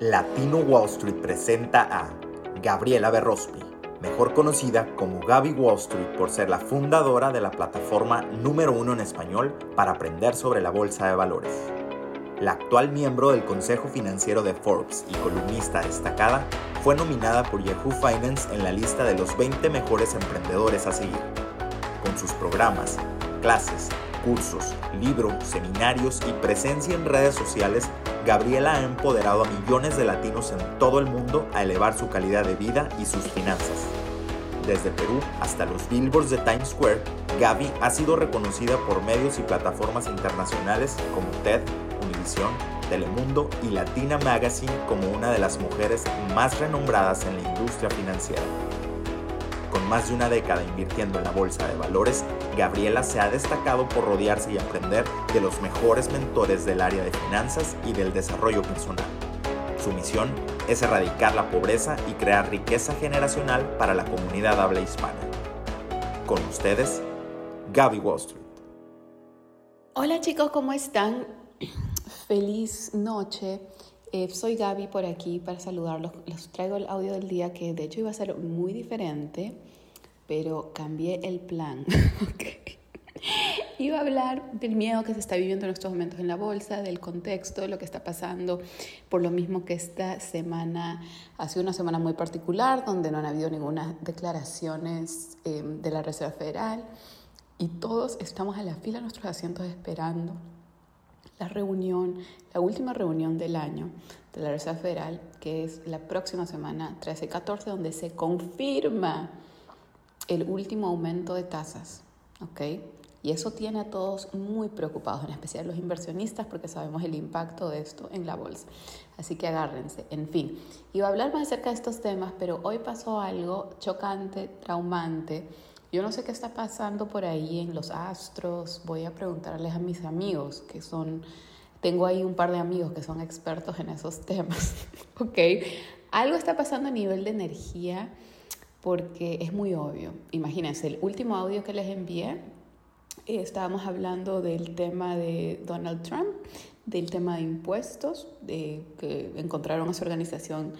Latino Wall Street presenta a Gabriela Berrospi, mejor conocida como Gaby Wall Street por ser la fundadora de la plataforma número uno en español para aprender sobre la bolsa de valores. La actual miembro del Consejo Financiero de Forbes y columnista destacada, fue nominada por Yahoo Finance en la lista de los 20 mejores emprendedores a seguir. Con sus programas, clases, cursos, libros, seminarios y presencia en redes sociales, Gabriela ha empoderado a millones de latinos en todo el mundo a elevar su calidad de vida y sus finanzas. Desde Perú hasta los billboards de Times Square, Gaby ha sido reconocida por medios y plataformas internacionales como TED, Univision, Telemundo y Latina Magazine como una de las mujeres más renombradas en la industria financiera. Más de una década invirtiendo en la bolsa de valores, Gabriela se ha destacado por rodearse y aprender de los mejores mentores del área de finanzas y del desarrollo personal. Su misión es erradicar la pobreza y crear riqueza generacional para la comunidad habla hispana. Con ustedes, Gaby Wall Street. Hola chicos, ¿cómo están? Feliz noche. Eh, soy Gaby por aquí para saludarlos. Les traigo el audio del día que de hecho iba a ser muy diferente, pero cambié el plan. Iba a hablar del miedo que se está viviendo en estos momentos en la bolsa, del contexto, de lo que está pasando, por lo mismo que esta semana ha sido una semana muy particular, donde no han habido ninguna declaraciones eh, de la Reserva Federal y todos estamos a la fila de nuestros asientos esperando la reunión, la última reunión del año de la Reserva Federal, que es la próxima semana 13-14, donde se confirma el último aumento de tasas. ¿ok? Y eso tiene a todos muy preocupados, en especial los inversionistas, porque sabemos el impacto de esto en la bolsa. Así que agárrense. En fin, iba a hablar más acerca de estos temas, pero hoy pasó algo chocante, traumante. Yo no sé qué está pasando por ahí en los astros. Voy a preguntarles a mis amigos, que son, tengo ahí un par de amigos que son expertos en esos temas. ¿Ok? Algo está pasando a nivel de energía porque es muy obvio. Imagínense, el último audio que les envié, eh, estábamos hablando del tema de Donald Trump, del tema de impuestos, de que encontraron a su organización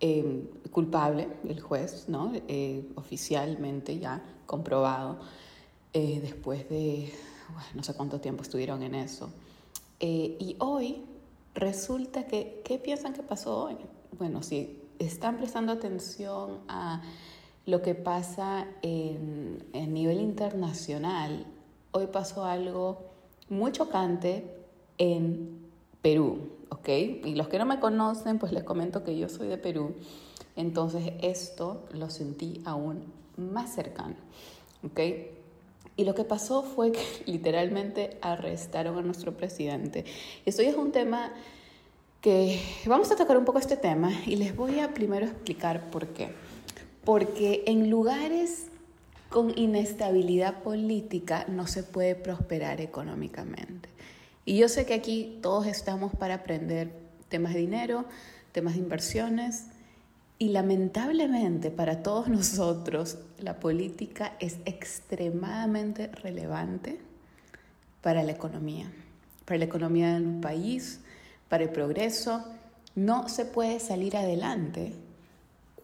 em, culpable, el juez, ¿no? Eh, oficialmente ya comprobado, eh, después de no sé cuánto tiempo estuvieron en eso. y hoy resulta que, ¿qué piensan que pasó hoy? Bueno, si están prestando atención a lo que pasa en, en nivel internacional, hoy pasó algo muy chocante en Perú, ¿ok? Y los que no me conocen, pues les comento que yo soy de Perú, entonces esto lo sentí aún más cercano, ¿ok? Y lo que pasó fue que literalmente arrestaron a nuestro presidente. Esto es un tema que vamos a tocar un poco este tema y les voy a primero explicar por qué. Porque en lugares con inestabilidad política no se puede prosperar económicamente. Y yo sé que aquí todos estamos para aprender temas de dinero, temas de inversiones, y lamentablemente para todos nosotros la política es extremadamente relevante para la economía, para la economía del país, para el progreso. No se puede salir adelante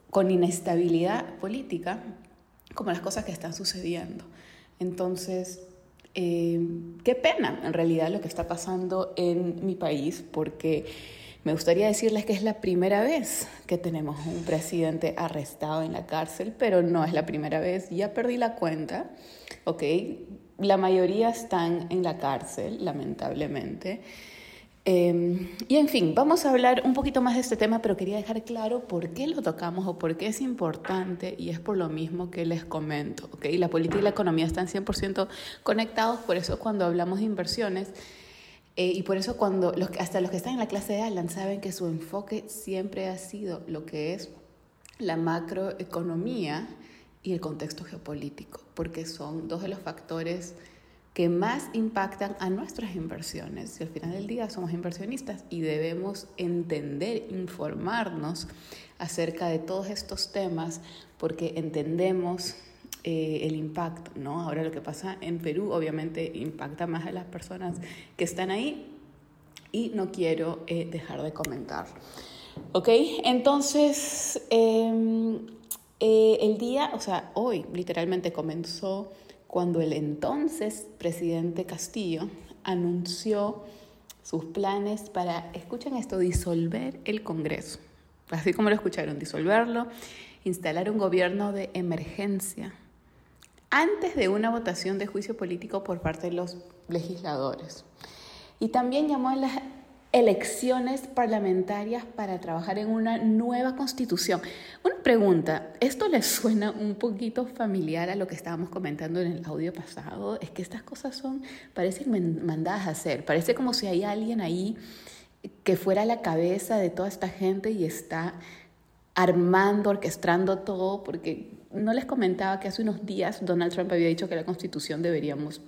con inestabilidad política como las cosas que están sucediendo. Entonces, eh, qué pena en realidad lo que está pasando en mi país, porque me gustaría decirles que es la primera vez que tenemos un presidente arrestado en la cárcel, pero no es la primera vez, ya perdí la cuenta, ¿ok? La mayoría están en la cárcel, lamentablemente. Em, y en fin, vamos a hablar un poquito más de este tema, pero quería dejar claro por qué lo tocamos o por qué es importante y es por lo mismo que les comento. ¿okay? La política y la economía están 100% conectados, por eso cuando hablamos de inversiones eh, y por eso cuando hasta los que están en la clase de Alan saben que su enfoque siempre ha sido lo que es la macroeconomía y el contexto geopolítico, porque son dos de los factores que más impactan a nuestras inversiones. Y al final del día somos inversionistas y debemos entender, informarnos acerca de todos estos temas porque entendemos eh, el impacto, ¿no? Ahora lo que pasa en Perú obviamente impacta más a las personas que están ahí y no quiero eh, dejar de comentar. ¿Ok? Entonces, em, eh, el día, o sea, hoy literalmente comenzó cuando el entonces presidente Castillo anunció sus planes para, escuchen esto, disolver el Congreso. Así como lo escucharon, disolverlo, instalar un gobierno de emergencia antes de una votación de juicio político por parte de los legisladores. Y también llamó a las elecciones parlamentarias para trabajar en una nueva constitución. Una pregunta, ¿esto les suena un poquito familiar a lo que estábamos comentando en el audio pasado? Es que estas cosas son, parecen mandadas a hacer, parece como si hay alguien ahí que fuera la cabeza de toda esta gente y está armando, orquestando todo, porque no les comentaba que hace unos días Donald Trump había dicho que la constitución deberíamos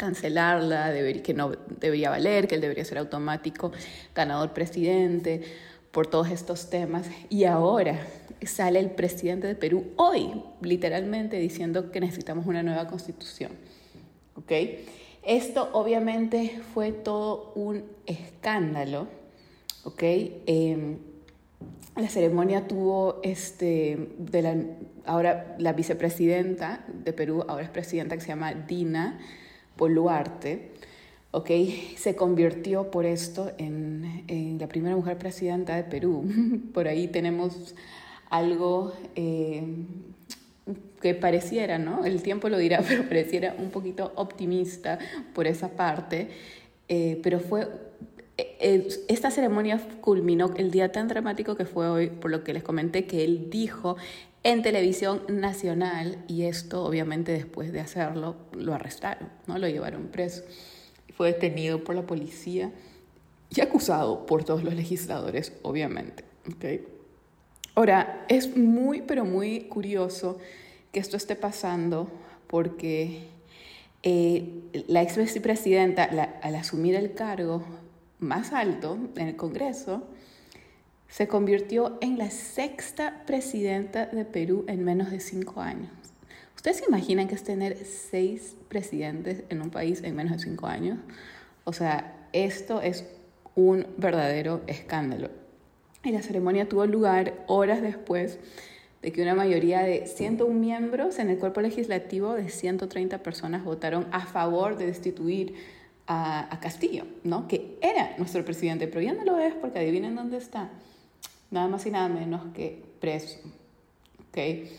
cancelarla, que no debería valer, que él debería ser automático ganador presidente por todos estos temas. Y ahora sale el presidente de Perú hoy, literalmente, diciendo que necesitamos una nueva constitución. ¿Ok? Esto obviamente fue todo un escándalo. ¿Ok? Em, la ceremonia tuvo este, de la, ahora la vicepresidenta de Perú, ahora es presidenta que se llama Dina Boluarte, okay, se convirtió por esto en, la primera mujer presidenta de Perú. Por ahí tenemos algo eh, que pareciera, ¿no? El tiempo lo dirá, pero pareciera un poquito optimista por esa parte. Eh, pero fue eh, esta ceremonia culminó el día tan dramático que fue hoy, por lo que les comenté que él dijo en televisión nacional y esto obviamente después de hacerlo lo arrestaron, ¿no? lo llevaron preso. Fue detenido por la policía y acusado por todos los legisladores, obviamente. ¿okay? Ahora, es muy, pero muy curioso que esto esté pasando porque eh, la ex vicepresidenta, al asumir el cargo más alto en el Congreso, se convirtió en la sexta presidenta de Perú en menos de cinco años. ¿Ustedes se imaginan que es tener seis presidentes en un país en menos de cinco años? O sea, esto es un verdadero escándalo. Y la ceremonia tuvo lugar horas después de que una mayoría de 101 miembros en el cuerpo legislativo de 130 personas votaron a favor de destituir a, Castillo, ¿no? que era nuestro presidente, pero ya lo es porque adivinen dónde está nada más y nada menos que preso. ¿Okay?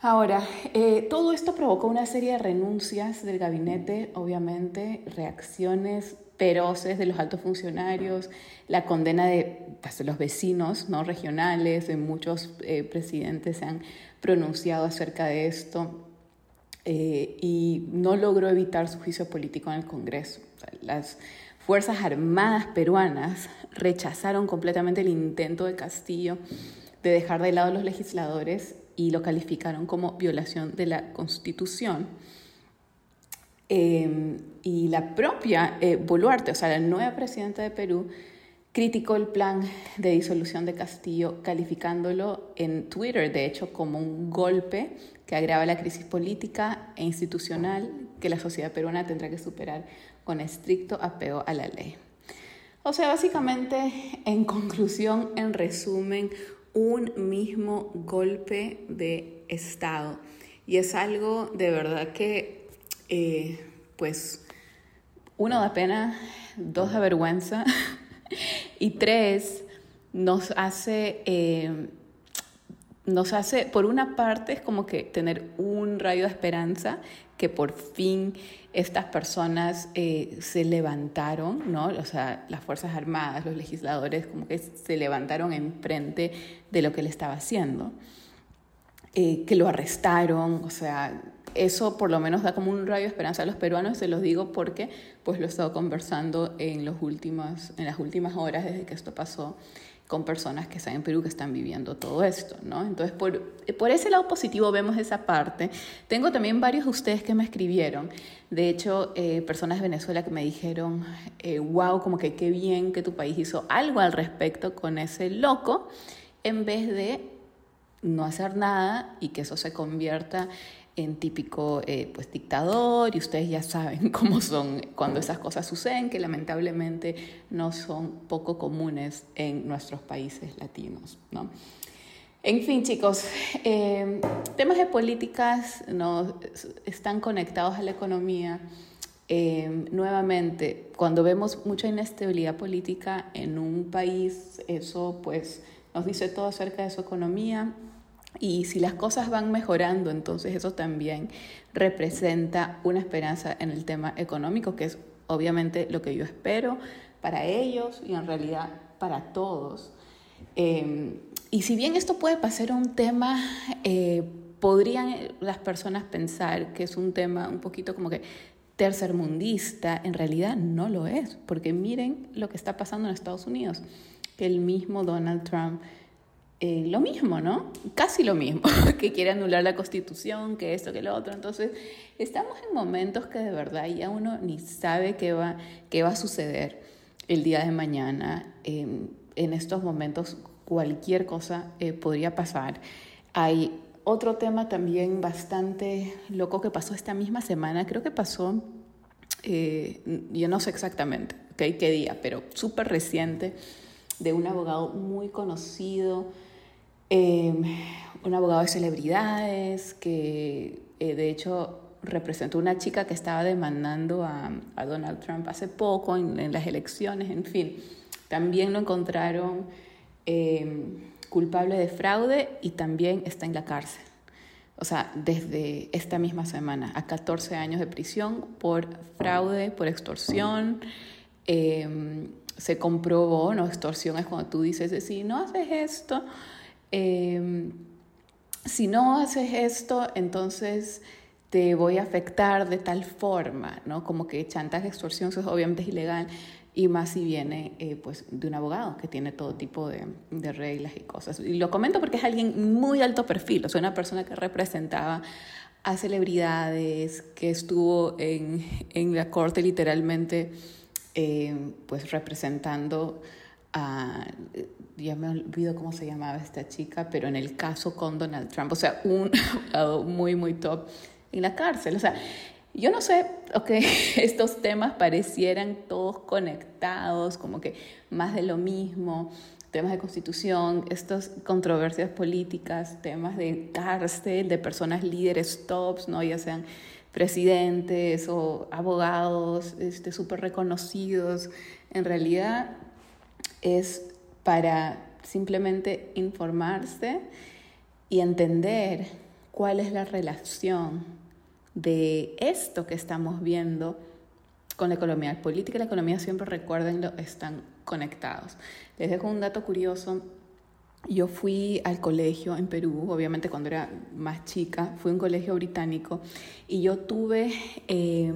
Ahora, eh, todo esto provocó una serie de renuncias del gabinete, obviamente, reacciones feroces de los altos funcionarios, la condena de pues, los vecinos ¿no? regionales, de muchos eh, presidentes se han pronunciado acerca de esto eh, y no logró evitar su juicio político en el Congreso. las Fuerzas Armadas peruanas rechazaron completamente el intento de Castillo de dejar de lado a los legisladores y lo calificaron como violación de la Constitución. Em, y la propia eh, Boluarte, o sea, la nueva presidenta de Perú, criticó el plan de disolución de Castillo, calificándolo en Twitter, de hecho, como un golpe que agrava la crisis política e institucional que la sociedad peruana tendrá que superar con estricto apego a la ley. O sea, básicamente, en conclusión, en resumen, un mismo golpe de Estado. Y es algo de verdad que, eh, pues, uno da pena, dos da vergüenza y tres nos hace, eh, nos hace, por una parte, es como que tener un rayo de esperanza que por fin estas personas eh, se levantaron, ¿no? O sea, las Fuerzas Armadas, los legisladores, como que se levantaron en frente de lo que él estaba haciendo, eh, que lo arrestaron, o sea, eso por lo menos da como un rayo de esperanza a los peruanos, se los digo porque pues lo he estado conversando en, los últimos, en las últimas horas desde que esto pasó con personas que están en Perú que están viviendo todo esto, ¿no? Entonces, por, por ese lado positivo vemos esa parte. Tengo también varios de ustedes que me escribieron, de hecho, eh, personas de Venezuela que me dijeron, eh, wow, como que qué bien que tu país hizo algo al respecto con ese loco, en vez de no hacer nada y que eso se convierta en típico eh, pues dictador y ustedes ya saben cómo son cuando esas cosas suceden que lamentablemente no son poco comunes en nuestros países latinos ¿no? en fin chicos eh, temas de políticas no están conectados a la economía. Eh, nuevamente cuando vemos mucha inestabilidad política en un país eso pues nos dice todo acerca de su economía y si las cosas van mejorando, entonces eso también representa una esperanza en el tema económico, que es obviamente lo que yo espero para ellos y en realidad para todos. Em, y si bien esto puede pasar un tema, eh, podrían las personas pensar que es un tema un poquito como que tercermundista, en realidad no lo es, porque miren lo que está pasando en Estados Unidos, que el mismo Donald Trump eh, lo mismo, ¿no? Casi lo mismo, que quiere anular la constitución, que esto, que lo otro. Entonces, estamos en momentos que de verdad ya uno ni sabe qué va, qué va a suceder el día de mañana. en estos momentos cualquier cosa eh, podría pasar. Hay otro tema también bastante loco que pasó esta misma semana, creo que pasó, eh, yo no sé exactamente qué día, pero súper reciente, de un abogado muy conocido Em, un abogado de celebridades que eh, de hecho representó una chica que estaba demandando a, Donald Trump hace poco en, las elecciones, en fin. También lo encontraron em, culpable de fraude y también está en la cárcel. O sea, desde esta misma semana, a 14 años de prisión por fraude, por extorsión. Em, se comprobó, no, extorsión es cuando tú dices, si no haces esto, Em, si no haces esto, entonces te voy a afectar de tal forma, ¿no? Como que chantaje, extorsión, eso obviamente es ilegal, y más si viene eh, pues, de un abogado que tiene todo tipo de, de, reglas y cosas. Y lo comento porque es alguien muy alto perfil, o sea, una persona que representaba a celebridades, que estuvo en, en la corte literalmente, eh, pues representando a ya me olvido cómo se llamaba esta chica, pero en el caso con Donald Trump, o sea, un abogado muy, muy top en la cárcel. O sea, yo no sé, ok, estos temas parecieran todos conectados, como que más de lo mismo, temas de constitución, estas controversias políticas, temas de cárcel, de personas líderes tops, ¿no? ya sean presidentes o abogados este, súper reconocidos. En realidad es para simplemente informarse y entender cuál es la relación de esto que estamos viendo con la economía. La política y la economía siempre, recuérdenlo, están conectados. Les dejo un dato curioso. Yo fui al colegio en Perú, obviamente cuando era más chica, fui a un colegio británico y yo tuve eh,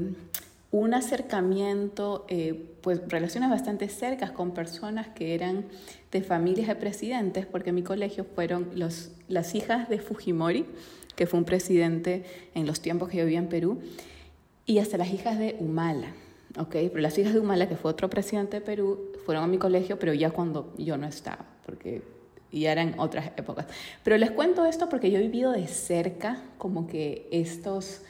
un acercamiento, eh, pues relaciones bastante cercas con personas que eran de familias de presidentes, porque en mi colegio fueron los, las hijas de Fujimori, que fue un presidente en los tiempos que yo vivía en Perú, y hasta las hijas de Humala. Okay, pero las hijas de Humala, que fue otro presidente de Perú, fueron a mi colegio, pero ya cuando yo no estaba, porque ya eran otras épocas. Pero les cuento esto porque yo he vivido de cerca como que estos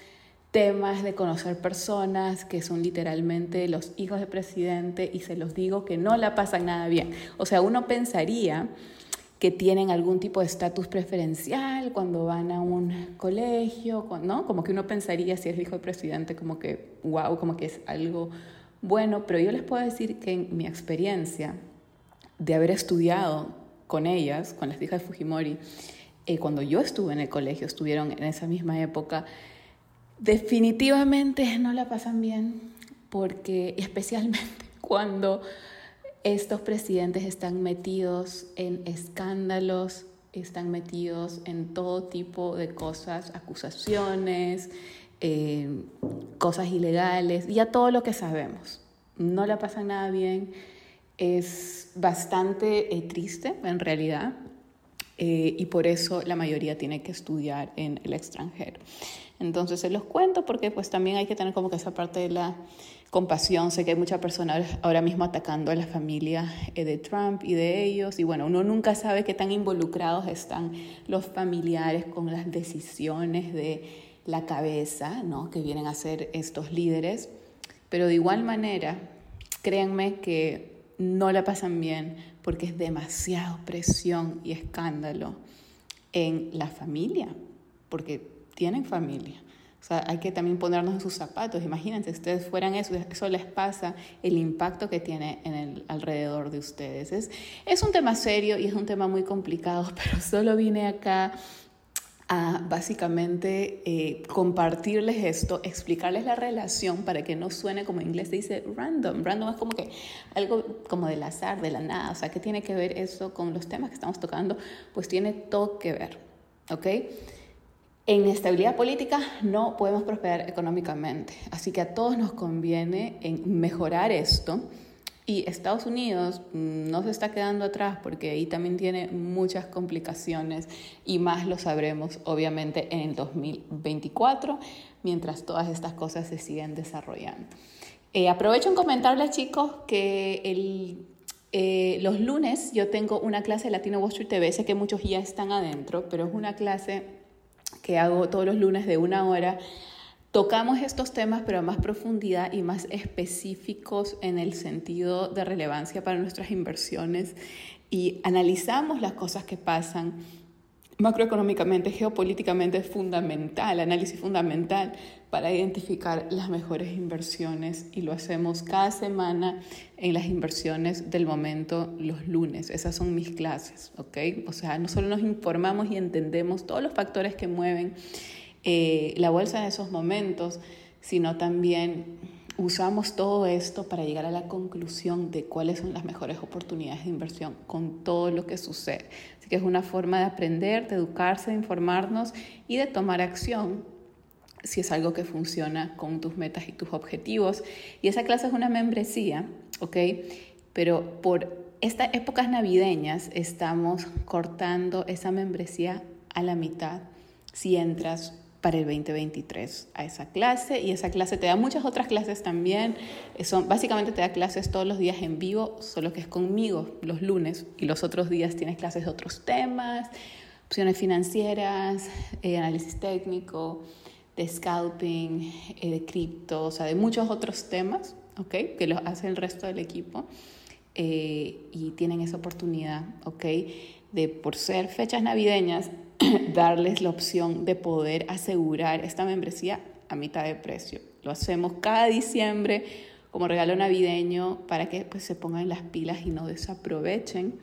temas de conocer personas que son literalmente los hijos de presidente y se los digo que no la pasan nada bien. O sea, uno pensaría que tienen algún tipo de estatus preferencial cuando van a un colegio, ¿no? Como que uno pensaría si es hijo de presidente como que, wow, como que es algo bueno, pero yo les puedo decir que en mi experiencia de haber estudiado con ellas, con las hijas de Fujimori, eh, cuando yo estuve en el colegio, estuvieron en esa misma época, definitivamente no la pasan bien porque especialmente cuando estos presidentes están metidos en escándalos, están metidos en todo tipo de cosas, acusaciones, eh, cosas ilegales, ya todo lo que sabemos. No la pasan nada bien, es bastante eh, triste en realidad eh, y por eso la mayoría tiene que estudiar en el extranjero. Entonces se los cuento porque pues también hay que tener como que esa parte de la compasión. Sé que hay muchas personas ahora mismo atacando a la familia eh, de Trump y de ellos y bueno, uno nunca sabe qué tan involucrados están los familiares con las decisiones de la cabeza, ¿no? que vienen a ser estos líderes, pero de igual manera, créanme que no la pasan bien porque es demasiado presión y escándalo en la familia, porque tienen familia. O sea, hay que también ponernos en sus zapatos. Imagínense, si ustedes fueran eso, eso les pasa, el impacto que tiene en el alrededor de ustedes. Es, es un tema serio y es un tema muy complicado, pero solo vine acá a básicamente eh, compartirles esto, explicarles la relación para que no suene como en inglés dice random. Random es como que algo como del azar, de la nada. O sea, ¿qué tiene que ver eso con los temas que estamos tocando? Pues tiene todo que ver, ¿ok? En estabilidad política no podemos prosperar económicamente, así que a todos nos conviene en mejorar esto. Y Estados Unidos mm, no se está quedando atrás porque ahí también tiene muchas complicaciones y más lo sabremos obviamente en el 2024 mientras todas estas cosas se siguen desarrollando. Eh, aprovecho en comentarles chicos que el, eh, los lunes yo tengo una clase de Latino Wall Street TV, sé que muchos ya están adentro, pero es una clase que hago todos los lunes de una hora, tocamos estos temas pero a más profundidad y más específicos en el sentido de relevancia para nuestras inversiones y analizamos las cosas que pasan macroeconómicamente, geopolíticamente es fundamental, análisis fundamental para identificar las mejores inversiones y lo hacemos cada semana en las inversiones del momento los lunes. Esas son mis clases, ¿ok? O sea, no solo nos informamos y entendemos todos los factores que mueven eh, la bolsa en esos momentos, sino también usamos todo esto para llegar a la conclusión de cuáles son las mejores oportunidades de inversión con todo lo que sucede. Así que es una forma de aprender, de educarse, de informarnos y de tomar acción si es algo que funciona con tus metas y tus objetivos. Y esa clase es una membresía, ¿ok? Pero por estas épocas navideñas estamos cortando esa membresía a la mitad si entras para el 2023 a esa clase y esa clase te da muchas otras clases también. Son, básicamente te da clases todos los días en vivo, solo que es conmigo los lunes y los otros días tienes clases de otros temas, opciones financieras, eh, análisis técnico, de scalping, eh, de cripto, o sea, de muchos otros temas, ¿ok? Que lo hace el resto del equipo eh, y tienen esa oportunidad, ¿ok? De por ser fechas navideñas, darles la opción de poder asegurar esta membresía a mitad de precio. Lo hacemos cada diciembre como regalo navideño para que pues, se pongan las pilas y no desaprovechen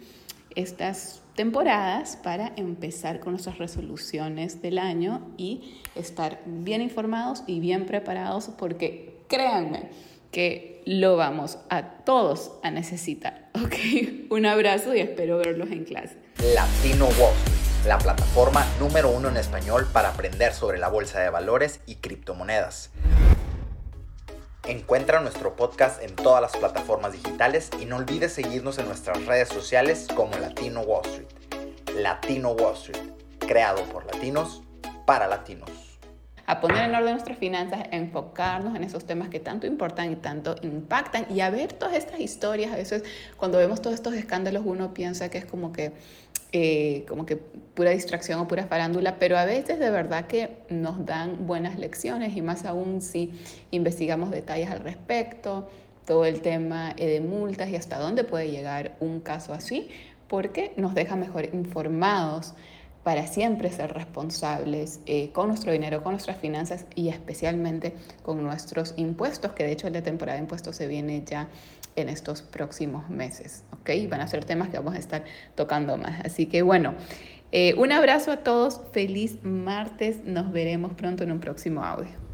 estas temporadas para empezar con nuestras resoluciones del año y estar bien informados y bien preparados porque créanme que lo vamos a todos a necesitar. ¿ok? Un abrazo y espero verlos en clase. Latino Wall la plataforma número uno en español para aprender sobre la bolsa de valores y criptomonedas. Encuentra nuestro podcast en todas las plataformas digitales y no olvides seguirnos en nuestras redes sociales como Latino Wall Street. Latino Wall Street, creado por latinos para latinos a poner en orden nuestras finanzas, a enfocarnos en esos temas que tanto importan y tanto impactan y a ver todas estas historias. A veces cuando vemos todos estos escándalos uno piensa que es como que eh, como que pura distracción o pura farándula, pero a veces de verdad que nos dan buenas lecciones y más aún si investigamos detalles al respecto, todo el tema eh, de multas y hasta dónde puede llegar un caso así, porque nos deja mejor informados para siempre ser responsables eh, con nuestro dinero, con nuestras finanzas y especialmente con nuestros impuestos, que de hecho la temporada de impuestos se viene ya en estos próximos meses, ¿ok? Van a ser temas que vamos a estar tocando más. Así que bueno, eh, un abrazo a todos, feliz martes, nos veremos pronto en un próximo audio.